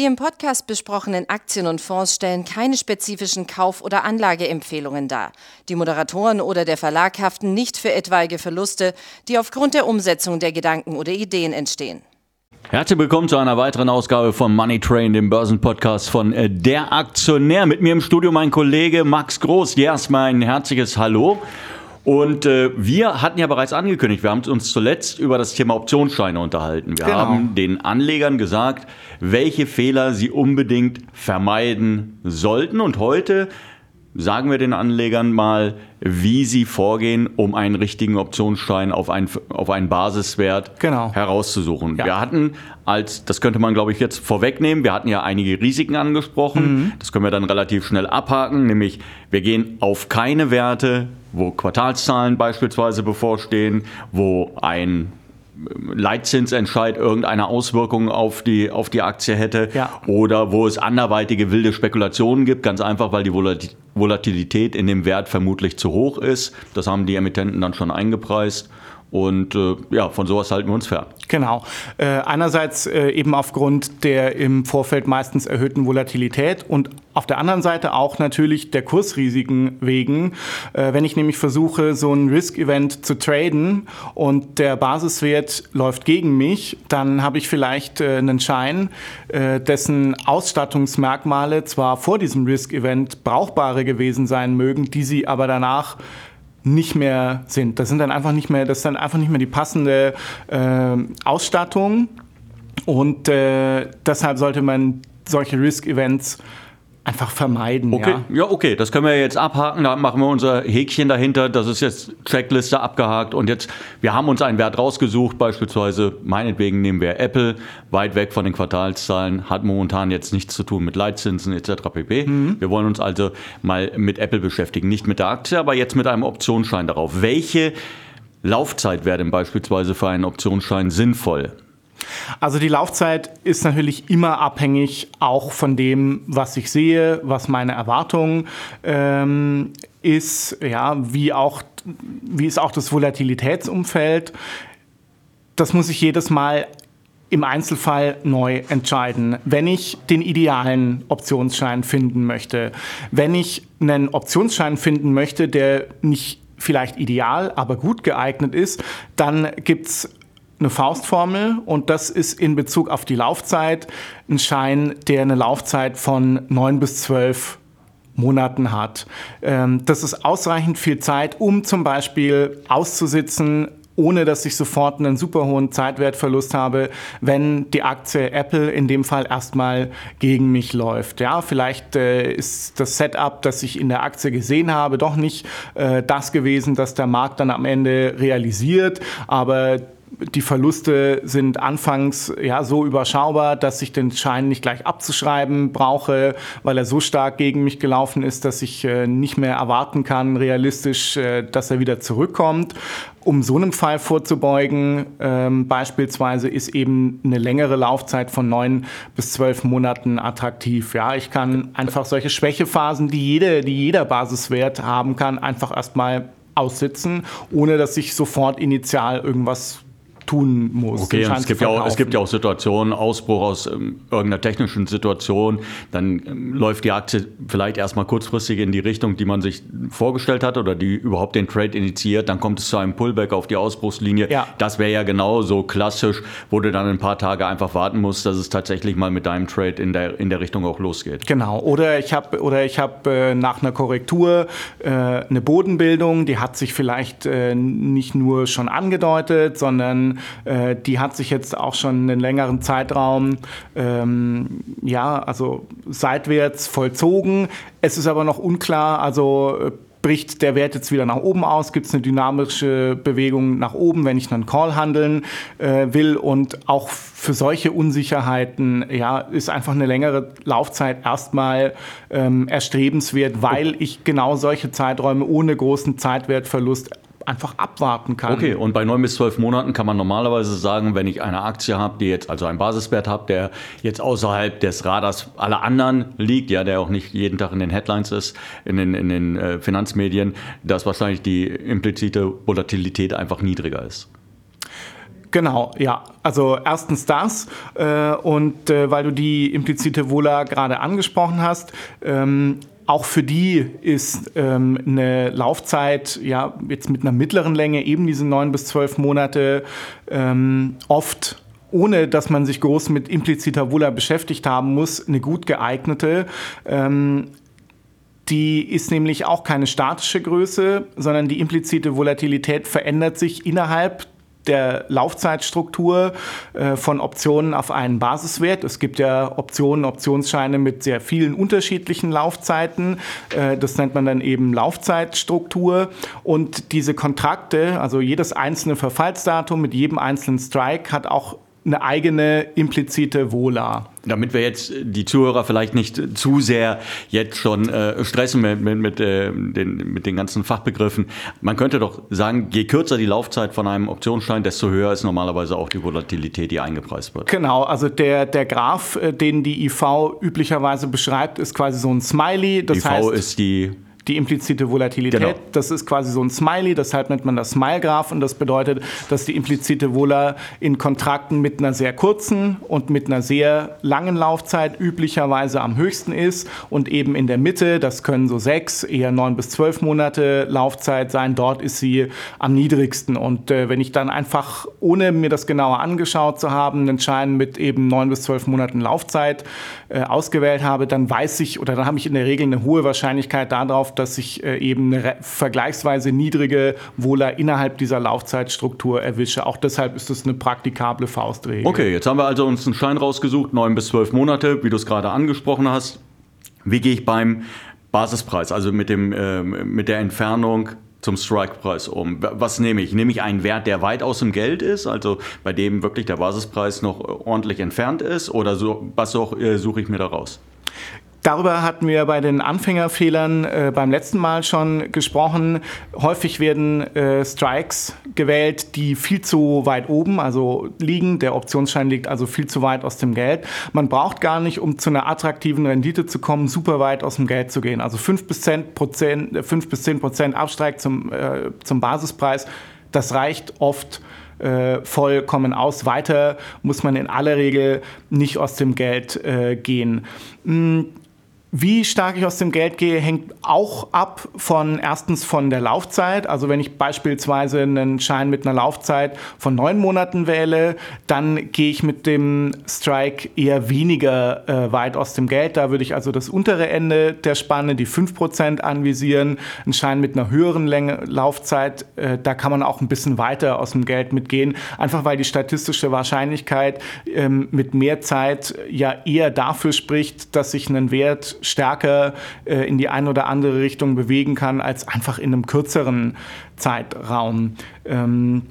Die im Podcast besprochenen Aktien und Fonds stellen keine spezifischen Kauf- oder Anlageempfehlungen dar. Die Moderatoren oder der Verlag haften nicht für etwaige Verluste, die aufgrund der Umsetzung der Gedanken oder Ideen entstehen. Herzlich willkommen zu einer weiteren Ausgabe von Money Train, dem Börsenpodcast von äh, Der Aktionär. Mit mir im Studio mein Kollege Max Groß. Erstmal ein herzliches Hallo. Und äh, wir hatten ja bereits angekündigt, wir haben uns zuletzt über das Thema Optionsscheine unterhalten. Wir genau. haben den Anlegern gesagt, welche Fehler sie unbedingt vermeiden sollten. Und heute sagen wir den Anlegern mal, wie sie vorgehen, um einen richtigen Optionsschein auf einen, auf einen Basiswert genau. herauszusuchen. Ja. Wir hatten als, das könnte man glaube ich jetzt vorwegnehmen, wir hatten ja einige Risiken angesprochen. Mhm. Das können wir dann relativ schnell abhaken, nämlich wir gehen auf keine Werte, wo Quartalszahlen beispielsweise bevorstehen, wo ein Leitzinsentscheid irgendeine Auswirkung auf die, auf die Aktie hätte ja. oder wo es anderweitige wilde Spekulationen gibt, ganz einfach, weil die Volatilität in dem Wert vermutlich zu hoch ist. Das haben die Emittenten dann schon eingepreist. Und äh, ja, von sowas halten wir uns fern. Genau. Äh, einerseits äh, eben aufgrund der im Vorfeld meistens erhöhten Volatilität und auf der anderen Seite auch natürlich der Kursrisiken wegen. Äh, wenn ich nämlich versuche, so ein Risk-Event zu traden und der Basiswert läuft gegen mich, dann habe ich vielleicht äh, einen Schein, äh, dessen Ausstattungsmerkmale zwar vor diesem Risk-Event brauchbare gewesen sein mögen, die sie aber danach nicht mehr sind. Das sind dann einfach nicht mehr, das ist dann einfach nicht mehr die passende äh, Ausstattung. Und äh, deshalb sollte man solche Risk-Events einfach vermeiden. Okay, ja. ja, okay, das können wir jetzt abhaken. Da machen wir unser Häkchen dahinter. Das ist jetzt Checkliste abgehakt. Und jetzt, wir haben uns einen Wert rausgesucht. Beispielsweise, meinetwegen nehmen wir Apple, weit weg von den Quartalszahlen, hat momentan jetzt nichts zu tun mit Leitzinsen etc. pp. Mhm. Wir wollen uns also mal mit Apple beschäftigen, nicht mit der Aktie, aber jetzt mit einem Optionsschein darauf. Welche Laufzeit wäre denn beispielsweise für einen Optionsschein sinnvoll? Also die Laufzeit ist natürlich immer abhängig auch von dem, was ich sehe, was meine Erwartung ähm, ist, ja, wie auch wie ist auch das Volatilitätsumfeld. Das muss ich jedes Mal im Einzelfall neu entscheiden. Wenn ich den idealen Optionsschein finden möchte, wenn ich einen Optionsschein finden möchte, der nicht vielleicht ideal, aber gut geeignet ist, dann gibt es eine Faustformel und das ist in Bezug auf die Laufzeit ein Schein, der eine Laufzeit von neun bis zwölf Monaten hat. Ähm, das ist ausreichend viel Zeit, um zum Beispiel auszusitzen, ohne dass ich sofort einen super hohen Zeitwertverlust habe, wenn die Aktie Apple in dem Fall erstmal gegen mich läuft. Ja, vielleicht äh, ist das Setup, das ich in der Aktie gesehen habe, doch nicht äh, das gewesen, das der Markt dann am Ende realisiert, aber die Verluste sind anfangs ja so überschaubar, dass ich den Schein nicht gleich abzuschreiben brauche, weil er so stark gegen mich gelaufen ist, dass ich äh, nicht mehr erwarten kann, realistisch, äh, dass er wieder zurückkommt. Um so einem Fall vorzubeugen, ähm, beispielsweise ist eben eine längere Laufzeit von neun bis zwölf Monaten attraktiv. Ja, ich kann einfach solche Schwächephasen, die jede, die jeder Basiswert haben kann, einfach erstmal aussitzen, ohne dass ich sofort initial irgendwas tun muss. Okay, es gibt, ja auch, es gibt ja auch Situationen, Ausbruch aus ähm, irgendeiner technischen Situation, dann ähm, läuft die Aktie vielleicht erstmal kurzfristig in die Richtung, die man sich vorgestellt hat oder die überhaupt den Trade initiiert, dann kommt es zu einem Pullback auf die Ausbruchslinie. Ja. Das wäre ja genauso klassisch, wo du dann ein paar Tage einfach warten musst, dass es tatsächlich mal mit deinem Trade in der, in der Richtung auch losgeht. Genau, oder ich habe oder ich habe äh, nach einer Korrektur äh, eine Bodenbildung, die hat sich vielleicht äh, nicht nur schon angedeutet, sondern äh, die hat sich jetzt auch schon einen längeren Zeitraum ähm, ja, also seitwärts vollzogen. Es ist aber noch unklar, also äh, bricht der Wert jetzt wieder nach oben aus, gibt es eine dynamische Bewegung nach oben, wenn ich einen Call handeln äh, will. Und auch für solche Unsicherheiten ja, ist einfach eine längere Laufzeit erstmal ähm, erstrebenswert, weil ich genau solche Zeiträume ohne großen Zeitwertverlust einfach abwarten kann. Okay, und bei neun bis zwölf Monaten kann man normalerweise sagen, wenn ich eine Aktie habe, die jetzt also einen Basiswert habe, der jetzt außerhalb des Radars aller anderen liegt, ja, der auch nicht jeden Tag in den Headlines ist, in den, in den äh, Finanzmedien, dass wahrscheinlich die implizite Volatilität einfach niedriger ist. Genau, ja. Also erstens das äh, und äh, weil du die implizite Wohler gerade angesprochen hast, ähm, auch für die ist ähm, eine Laufzeit, ja, jetzt mit einer mittleren Länge, eben diese neun bis zwölf Monate, ähm, oft ohne dass man sich groß mit impliziter Wohler beschäftigt haben muss, eine gut geeignete. Ähm, die ist nämlich auch keine statische Größe, sondern die implizite Volatilität verändert sich innerhalb der Laufzeitstruktur äh, von Optionen auf einen Basiswert. Es gibt ja Optionen, Optionsscheine mit sehr vielen unterschiedlichen Laufzeiten. Äh, das nennt man dann eben Laufzeitstruktur. Und diese Kontrakte, also jedes einzelne Verfallsdatum mit jedem einzelnen Strike hat auch eine eigene implizite Vola. Damit wir jetzt die Zuhörer vielleicht nicht zu sehr jetzt schon äh, stressen mit, mit, mit, äh, den, mit den ganzen Fachbegriffen. Man könnte doch sagen, je kürzer die Laufzeit von einem Optionsschein, desto höher ist normalerweise auch die Volatilität, die eingepreist wird. Genau, also der, der Graph, äh, den die IV üblicherweise beschreibt, ist quasi so ein Smiley. Das IV heißt, ist die die implizite Volatilität. Genau. Das ist quasi so ein Smiley, deshalb nennt man das Smile-Graph und das bedeutet, dass die implizite Vola in Kontrakten mit einer sehr kurzen und mit einer sehr langen Laufzeit üblicherweise am höchsten ist und eben in der Mitte, das können so sechs, eher neun bis zwölf Monate Laufzeit sein, dort ist sie am niedrigsten. Und äh, wenn ich dann einfach, ohne mir das genauer angeschaut zu haben, einen Schein mit eben neun bis zwölf Monaten Laufzeit äh, ausgewählt habe, dann weiß ich oder dann habe ich in der Regel eine hohe Wahrscheinlichkeit darauf, dass ich äh, eben eine vergleichsweise niedrige Wohler innerhalb dieser Laufzeitstruktur erwische. Auch deshalb ist es eine praktikable Faustregel. Okay, jetzt haben wir also uns einen Schein rausgesucht, neun bis zwölf Monate, wie du es gerade angesprochen hast. Wie gehe ich beim Basispreis, also mit, dem, äh, mit der Entfernung zum Strike-Preis um. Was nehme ich? Nehme ich einen Wert, der weit aus dem Geld ist, also bei dem wirklich der Basispreis noch ordentlich entfernt ist, oder so, was äh, suche ich mir da raus? Darüber hatten wir bei den Anfängerfehlern äh, beim letzten Mal schon gesprochen. Häufig werden äh, Strikes gewählt, die viel zu weit oben also liegen. Der Optionsschein liegt also viel zu weit aus dem Geld. Man braucht gar nicht, um zu einer attraktiven Rendite zu kommen, super weit aus dem Geld zu gehen. Also 5 bis 10 Prozent, 5 bis 10 Prozent Abstreik zum, äh, zum Basispreis, das reicht oft äh, vollkommen aus. Weiter muss man in aller Regel nicht aus dem Geld äh, gehen. Hm, wie stark ich aus dem Geld gehe, hängt auch ab von erstens von der Laufzeit. Also wenn ich beispielsweise einen Schein mit einer Laufzeit von neun Monaten wähle, dann gehe ich mit dem Strike eher weniger äh, weit aus dem Geld. Da würde ich also das untere Ende der Spanne, die 5% anvisieren. Ein Schein mit einer höheren Länge, Laufzeit, äh, da kann man auch ein bisschen weiter aus dem Geld mitgehen. Einfach weil die statistische Wahrscheinlichkeit ähm, mit mehr Zeit ja eher dafür spricht, dass sich ein Wert stärker äh, in die eine oder andere Richtung bewegen kann als einfach in einem kürzeren Zeitraum. Ähm,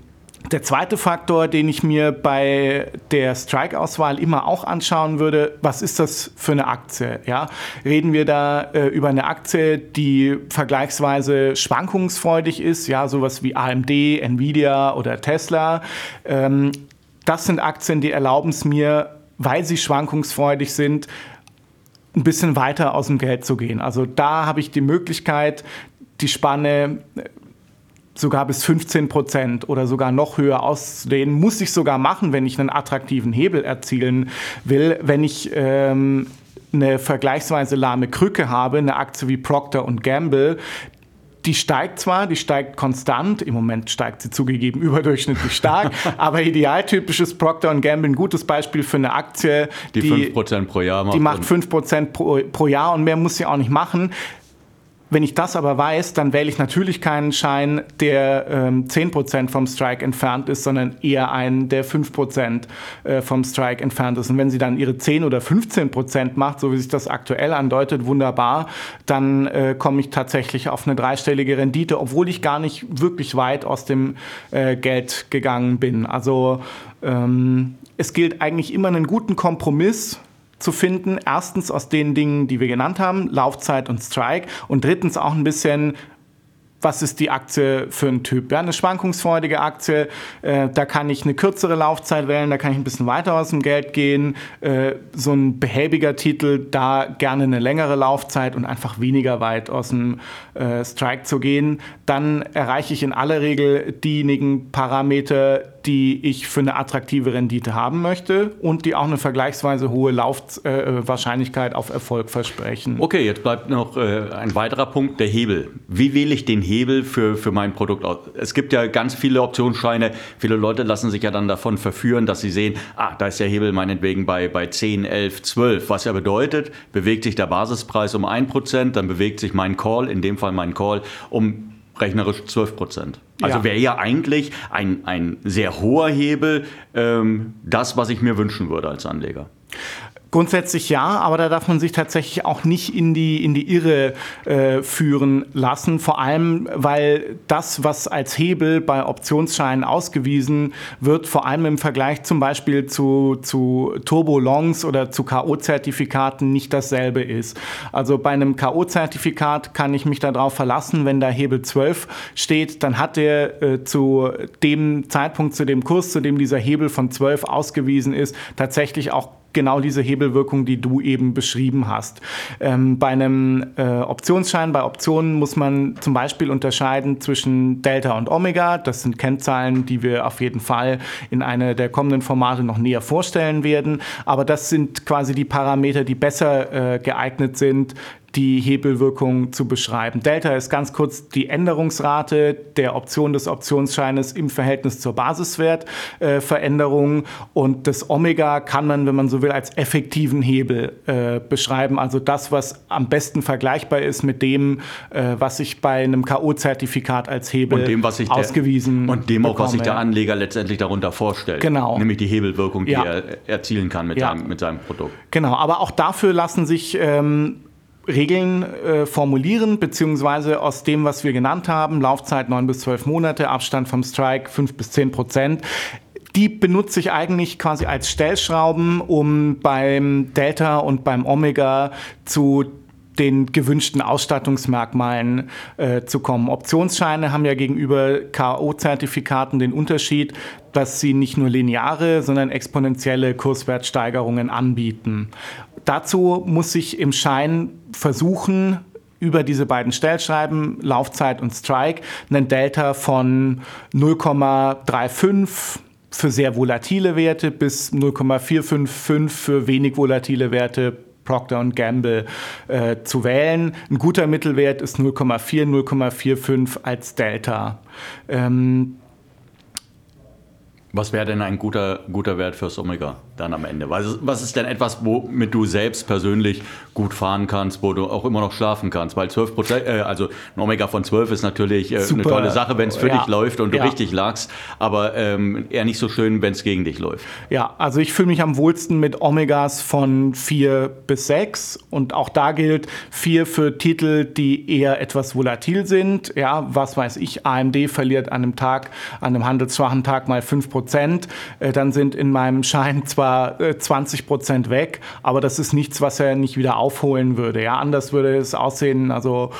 der zweite Faktor, den ich mir bei der Strike-Auswahl immer auch anschauen würde, was ist das für eine Aktie? Ja? Reden wir da äh, über eine Aktie, die vergleichsweise schwankungsfreudig ist, ja, sowas wie AMD, Nvidia oder Tesla. Ähm, das sind Aktien, die erlauben es mir, weil sie schwankungsfreudig sind, ein bisschen weiter aus dem Geld zu gehen. Also da habe ich die Möglichkeit, die Spanne äh, sogar bis 15 Prozent oder sogar noch höher auszudehnen. Muss ich sogar machen, wenn ich einen attraktiven Hebel erzielen will. Wenn ich ähm, eine vergleichsweise lahme Krücke habe, eine Aktie wie Procter Gamble, die steigt zwar, die steigt konstant, im Moment steigt sie zugegeben überdurchschnittlich stark, aber idealtypisches Procter Gamble, ein gutes Beispiel für eine Aktie, die, die 5% pro Jahr macht. Die macht 5% pro, pro Jahr und mehr muss sie auch nicht machen. Wenn ich das aber weiß, dann wähle ich natürlich keinen Schein, der ähm, 10% vom Strike entfernt ist, sondern eher einen, der 5% äh, vom Strike entfernt ist. Und wenn sie dann ihre 10 oder 15% macht, so wie sich das aktuell andeutet, wunderbar, dann äh, komme ich tatsächlich auf eine dreistellige Rendite, obwohl ich gar nicht wirklich weit aus dem äh, Geld gegangen bin. Also ähm, es gilt eigentlich immer einen guten Kompromiss zu finden. Erstens aus den Dingen, die wir genannt haben, Laufzeit und Strike. Und drittens auch ein bisschen, was ist die Aktie für ein Typ? Ja, eine schwankungsfreudige Aktie, äh, da kann ich eine kürzere Laufzeit wählen, da kann ich ein bisschen weiter aus dem Geld gehen. Äh, so ein behäbiger Titel, da gerne eine längere Laufzeit und einfach weniger weit aus dem äh, Strike zu gehen. Dann erreiche ich in aller Regel diejenigen Parameter, die ich für eine attraktive Rendite haben möchte und die auch eine vergleichsweise hohe Laufwahrscheinlichkeit äh, auf Erfolg versprechen. Okay, jetzt bleibt noch äh, ein weiterer Punkt, der Hebel. Wie wähle ich den Hebel für, für mein Produkt aus? Es gibt ja ganz viele Optionsscheine. Viele Leute lassen sich ja dann davon verführen, dass sie sehen, ah, da ist der Hebel meinetwegen bei, bei 10, 11, 12. Was ja bedeutet, bewegt sich der Basispreis um 1%, dann bewegt sich mein Call, in dem Fall mein Call, um rechnerisch 12 Prozent. Also ja. wäre ja eigentlich ein, ein sehr hoher Hebel ähm, das, was ich mir wünschen würde als Anleger. Grundsätzlich ja, aber da darf man sich tatsächlich auch nicht in die, in die Irre äh, führen lassen. Vor allem, weil das, was als Hebel bei Optionsscheinen ausgewiesen wird, vor allem im Vergleich zum Beispiel zu, zu Turbo-Longs oder zu K.O.-Zertifikaten nicht dasselbe ist. Also bei einem K.O.-Zertifikat kann ich mich darauf verlassen, wenn da Hebel 12 steht, dann hat der äh, zu dem Zeitpunkt, zu dem Kurs, zu dem dieser Hebel von 12 ausgewiesen ist, tatsächlich auch genau diese Hebelwirkung, die du eben beschrieben hast. Ähm, bei einem äh, Optionsschein, bei Optionen muss man zum Beispiel unterscheiden zwischen Delta und Omega. Das sind Kennzahlen, die wir auf jeden Fall in einer der kommenden Formate noch näher vorstellen werden. Aber das sind quasi die Parameter, die besser äh, geeignet sind, die Hebelwirkung zu beschreiben. Delta ist ganz kurz die Änderungsrate der Option des Optionsscheines im Verhältnis zur Basiswertveränderung äh, und das Omega kann man, wenn man so will, als effektiven Hebel äh, beschreiben. Also das, was am besten vergleichbar ist mit dem, äh, was ich bei einem K.O.-Zertifikat als Hebel und dem, was ich ausgewiesen der, Und dem auch, was sich der Anleger letztendlich darunter vorstellt. Genau. Nämlich die Hebelwirkung, die ja. er erzielen kann mit, ja. seinem, mit seinem Produkt. Genau, aber auch dafür lassen sich ähm, Regeln äh, formulieren, beziehungsweise aus dem, was wir genannt haben, Laufzeit 9 bis 12 Monate, Abstand vom Strike 5 bis 10 Prozent, die benutze ich eigentlich quasi als Stellschrauben, um beim Delta und beim Omega zu den gewünschten Ausstattungsmerkmalen äh, zu kommen. Optionsscheine haben ja gegenüber KO-Zertifikaten den Unterschied, dass sie nicht nur lineare, sondern exponentielle Kurswertsteigerungen anbieten. Dazu muss ich im Schein versuchen, über diese beiden Stellschreiben, Laufzeit und Strike, einen Delta von 0,35 für sehr volatile Werte bis 0,455 für wenig volatile Werte Procter Gamble äh, zu wählen. Ein guter Mittelwert ist 0,4, 0,45 als Delta. Ähm, was wäre denn ein guter, guter Wert fürs Omega dann am Ende? Was, was ist denn etwas, womit du selbst persönlich gut fahren kannst, wo du auch immer noch schlafen kannst? Weil 12 Prozent, äh, also ein Omega von 12 ist natürlich äh, eine tolle Sache, wenn es für ja. dich läuft und du ja. richtig lagst, aber ähm, eher nicht so schön, wenn es gegen dich läuft. Ja, also ich fühle mich am wohlsten mit Omegas von 4 bis 6 und auch da gilt 4 für Titel, die eher etwas volatil sind. Ja, was weiß ich, AMD verliert an einem Tag, an einem handelsschwachen Tag mal 5 Prozent. Prozent, äh, dann sind in meinem Schein zwar 20 äh, Prozent weg, aber das ist nichts, was er nicht wieder aufholen würde. Ja, anders würde es aussehen. Also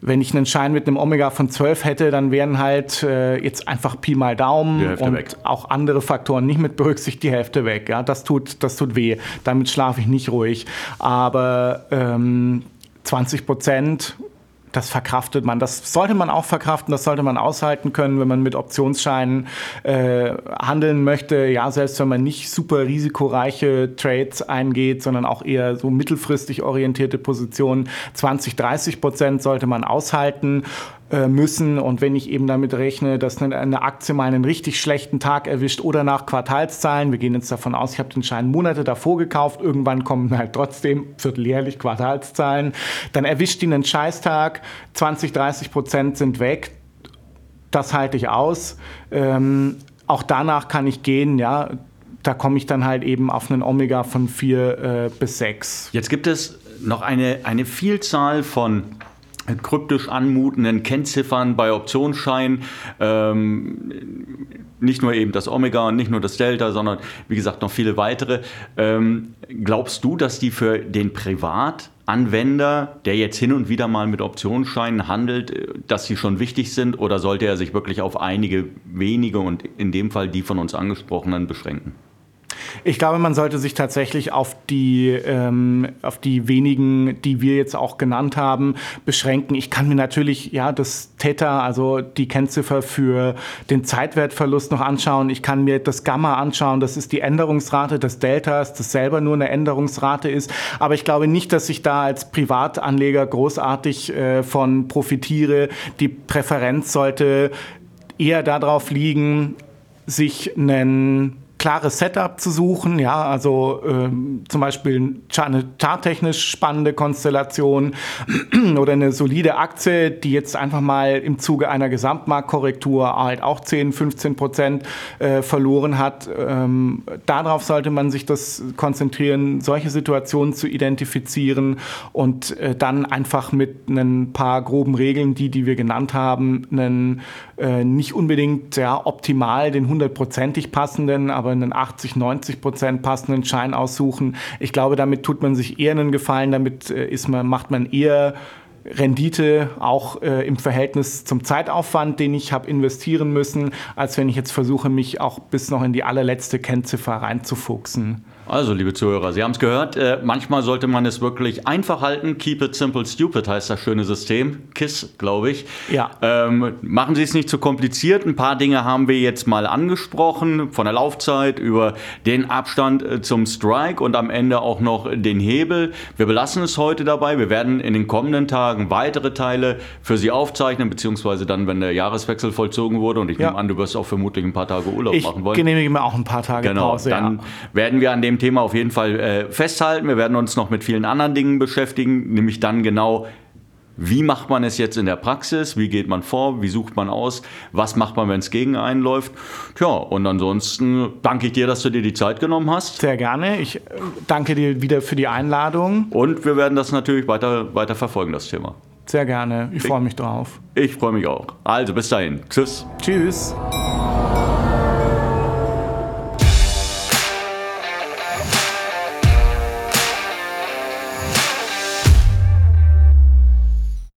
wenn ich einen Schein mit einem Omega von 12 hätte, dann wären halt äh, jetzt einfach Pi mal Daumen und weg. auch andere Faktoren nicht mit berücksichtigt, die Hälfte weg. Ja, das tut, das tut weh. Damit schlafe ich nicht ruhig. Aber ähm, 20 Prozent das verkraftet man. Das sollte man auch verkraften, das sollte man aushalten können, wenn man mit Optionsscheinen äh, handeln möchte. Ja, selbst wenn man nicht super risikoreiche Trades eingeht, sondern auch eher so mittelfristig orientierte Positionen. 20, 30 Prozent sollte man aushalten. Äh, müssen. Und wenn ich eben damit rechne, dass eine Aktie mal einen richtig schlechten Tag erwischt oder nach Quartalszahlen, wir gehen jetzt davon aus, ich habe den Schein Monate davor gekauft, irgendwann kommen halt trotzdem vierteljährlich Quartalszahlen, dann erwischt ihn einen Scheißtag, 20, 30 Prozent sind weg. Das halte ich aus. Ähm, auch danach kann ich gehen, ja da komme ich dann halt eben auf einen Omega von 4 äh, bis 6. Jetzt gibt es noch eine, eine Vielzahl von kryptisch anmutenden Kennziffern bei Optionsscheinen. Ähm, nicht nur eben das Omega und nicht nur das Delta, sondern wie gesagt noch viele weitere. Ähm, glaubst du, dass die für den Privatanwender, der jetzt hin und wieder mal mit Optionsscheinen handelt, dass sie schon wichtig sind oder sollte er sich wirklich auf einige wenige und in dem Fall die von uns angesprochenen beschränken? Ich glaube, man sollte sich tatsächlich auf die, ähm, auf die wenigen, die wir jetzt auch genannt haben, beschränken. Ich kann mir natürlich ja das Theta, also die Kennziffer für den Zeitwertverlust noch anschauen. Ich kann mir das Gamma anschauen. Das ist die Änderungsrate des Deltas, das selber nur eine Änderungsrate ist. Aber ich glaube nicht, dass ich da als Privatanleger großartig äh, von profitiere. Die Präferenz sollte eher darauf liegen, sich einen klares Setup zu suchen, ja, also ähm, zum Beispiel eine charttechnisch spannende Konstellation oder eine solide Aktie, die jetzt einfach mal im Zuge einer Gesamtmarktkorrektur halt auch 10, 15 Prozent äh, verloren hat. Ähm, darauf sollte man sich das konzentrieren, solche Situationen zu identifizieren und äh, dann einfach mit ein paar groben Regeln, die, die wir genannt haben, einen äh, nicht unbedingt ja, optimal den hundertprozentig passenden, aber einen 80, 90 Prozent passenden Schein aussuchen. Ich glaube, damit tut man sich eher einen Gefallen, damit äh, ist man, macht man eher Rendite auch äh, im Verhältnis zum Zeitaufwand, den ich habe investieren müssen, als wenn ich jetzt versuche, mich auch bis noch in die allerletzte Kennziffer reinzufuchsen. Also, liebe Zuhörer, Sie haben es gehört, äh, manchmal sollte man es wirklich einfach halten. Keep it simple, stupid heißt das schöne System. KISS, glaube ich. Ja. Ähm, machen Sie es nicht zu kompliziert. Ein paar Dinge haben wir jetzt mal angesprochen, von der Laufzeit über den Abstand äh, zum Strike und am Ende auch noch den Hebel. Wir belassen es heute dabei. Wir werden in den kommenden Tagen weitere Teile für Sie aufzeichnen, beziehungsweise dann, wenn der Jahreswechsel vollzogen wurde. Und ich ja. nehme an, du wirst auch vermutlich ein paar Tage Urlaub ich machen wollen. Ich genehmige mir auch ein paar Tage genau, Pause. Dann ja. werden wir an dem Thema auf jeden Fall äh, festhalten. Wir werden uns noch mit vielen anderen Dingen beschäftigen, nämlich dann genau, wie macht man es jetzt in der Praxis? Wie geht man vor? Wie sucht man aus? Was macht man, wenn es gegen einen läuft? Tja, und ansonsten danke ich dir, dass du dir die Zeit genommen hast. Sehr gerne. Ich äh, danke dir wieder für die Einladung. Und wir werden das natürlich weiter, weiter verfolgen, das Thema. Sehr gerne. Ich, ich freue mich drauf. Ich freue mich auch. Also bis dahin. Tschüss. Tschüss.